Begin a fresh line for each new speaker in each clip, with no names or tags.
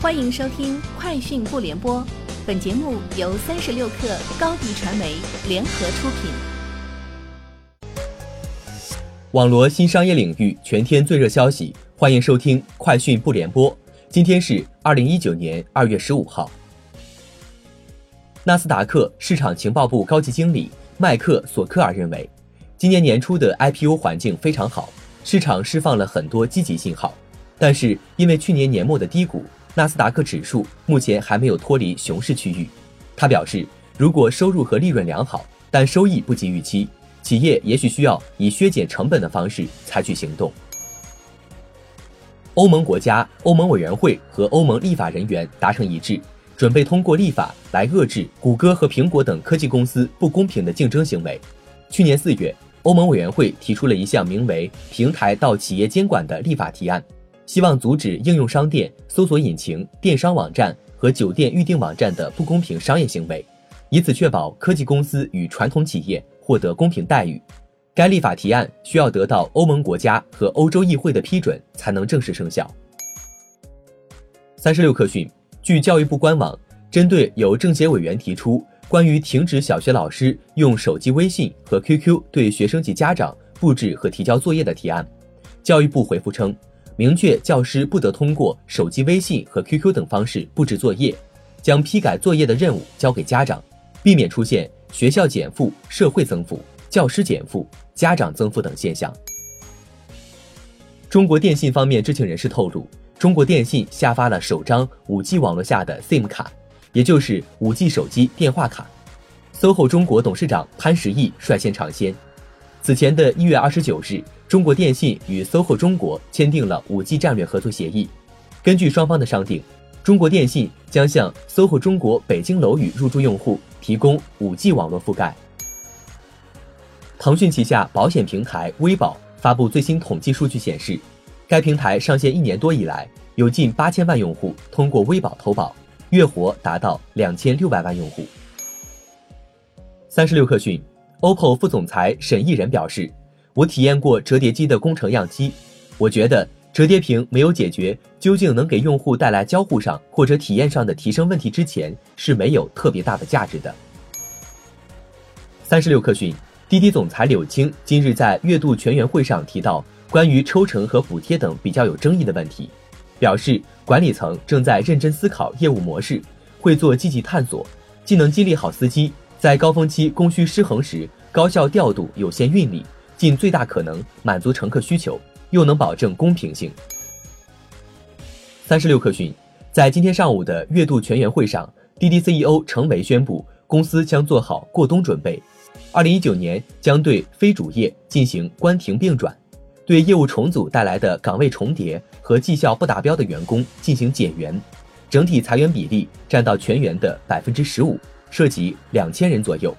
欢迎收听《快讯不联播》，本节目由三十六克高低传媒联合出品。
网罗新商业领域全天最热消息，欢迎收听《快讯不联播》。今天是二零一九年二月十五号。纳斯达克市场情报部高级经理麦克索科尔认为，今年年初的 IPO 环境非常好，市场释放了很多积极信号，但是因为去年年末的低谷。纳斯达克指数目前还没有脱离熊市区域。他表示，如果收入和利润良好，但收益不及预期，企业也许需要以削减成本的方式采取行动。欧盟国家、欧盟委员会和欧盟立法人员达成一致，准备通过立法来遏制谷歌和苹果等科技公司不公平的竞争行为。去年四月，欧盟委员会提出了一项名为“平台到企业监管”的立法提案。希望阻止应用商店、搜索引擎、电商网站和酒店预订网站的不公平商业行为，以此确保科技公司与传统企业获得公平待遇。该立法提案需要得到欧盟国家和欧洲议会的批准才能正式生效。三十六氪讯，据教育部官网，针对有政协委员提出关于停止小学老师用手机微信和 QQ 对学生及家长布置和提交作业的提案，教育部回复称。明确教师不得通过手机微信和 QQ 等方式布置作业，将批改作业的任务交给家长，避免出现学校减负、社会增负、教师减负、家长增负等现象。中国电信方面知情人士透露，中国电信下发了首张 5G 网络下的 SIM 卡，也就是 5G 手机电话卡。SOHO 中国董事长潘石屹率先尝鲜。此前的一月二十九日。中国电信与 SOHO 中国签订了 5G 战略合作协议。根据双方的商定，中国电信将向 SOHO 中国北京楼宇入驻用户提供 5G 网络覆盖。腾讯旗下保险平台微保发布最新统计数据显示，该平台上线一年多以来，有近八千万用户通过微保投保，月活达到两千六百万用户。三十六氪讯，OPPO 副总裁沈义人表示。我体验过折叠机的工程样机，我觉得折叠屏没有解决究竟能给用户带来交互上或者体验上的提升问题之前，是没有特别大的价值的。三十六氪讯，滴滴总裁柳青今日在月度全员会上提到关于抽成和补贴等比较有争议的问题，表示管理层正在认真思考业务模式，会做积极探索，既能激励好司机，在高峰期供需失衡时高效调度有限运力。尽最大可能满足乘客需求，又能保证公平性。三十六氪讯，在今天上午的月度全员会上，滴滴 CEO 程维宣布，公司将做好过冬准备。二零一九年将对非主业进行关停并转，对业务重组带来的岗位重叠和绩效不达标的员工进行减员，整体裁员比例占到全员的百分之十五，涉及两千人左右。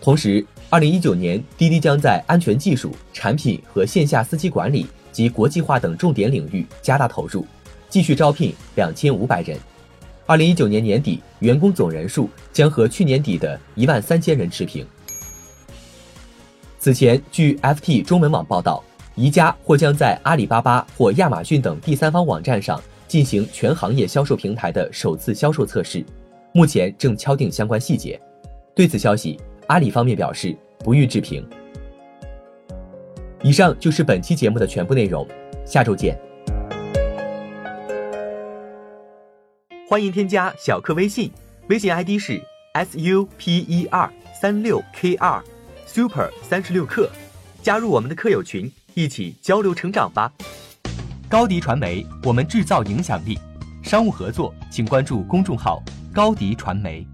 同时，二零一九年，滴滴将在安全技术、产品和线下司机管理及国际化等重点领域加大投入，继续招聘两千五百人。二零一九年年底，员工总人数将和去年底的一万三千人持平。此前，据 FT 中文网报道，宜家或将在阿里巴巴或亚马逊等第三方网站上进行全行业销售平台的首次销售测试，目前正敲定相关细节。对此消息。阿里方面表示不予置评。以上就是本期节目的全部内容，下周见。欢迎添加小课微信，微信 ID 是 s u p e r 三六 k 二 super 三十六课，加入我们的课友群，一起交流成长吧。高迪传媒，我们制造影响力。商务合作，请关注公众号高迪传媒。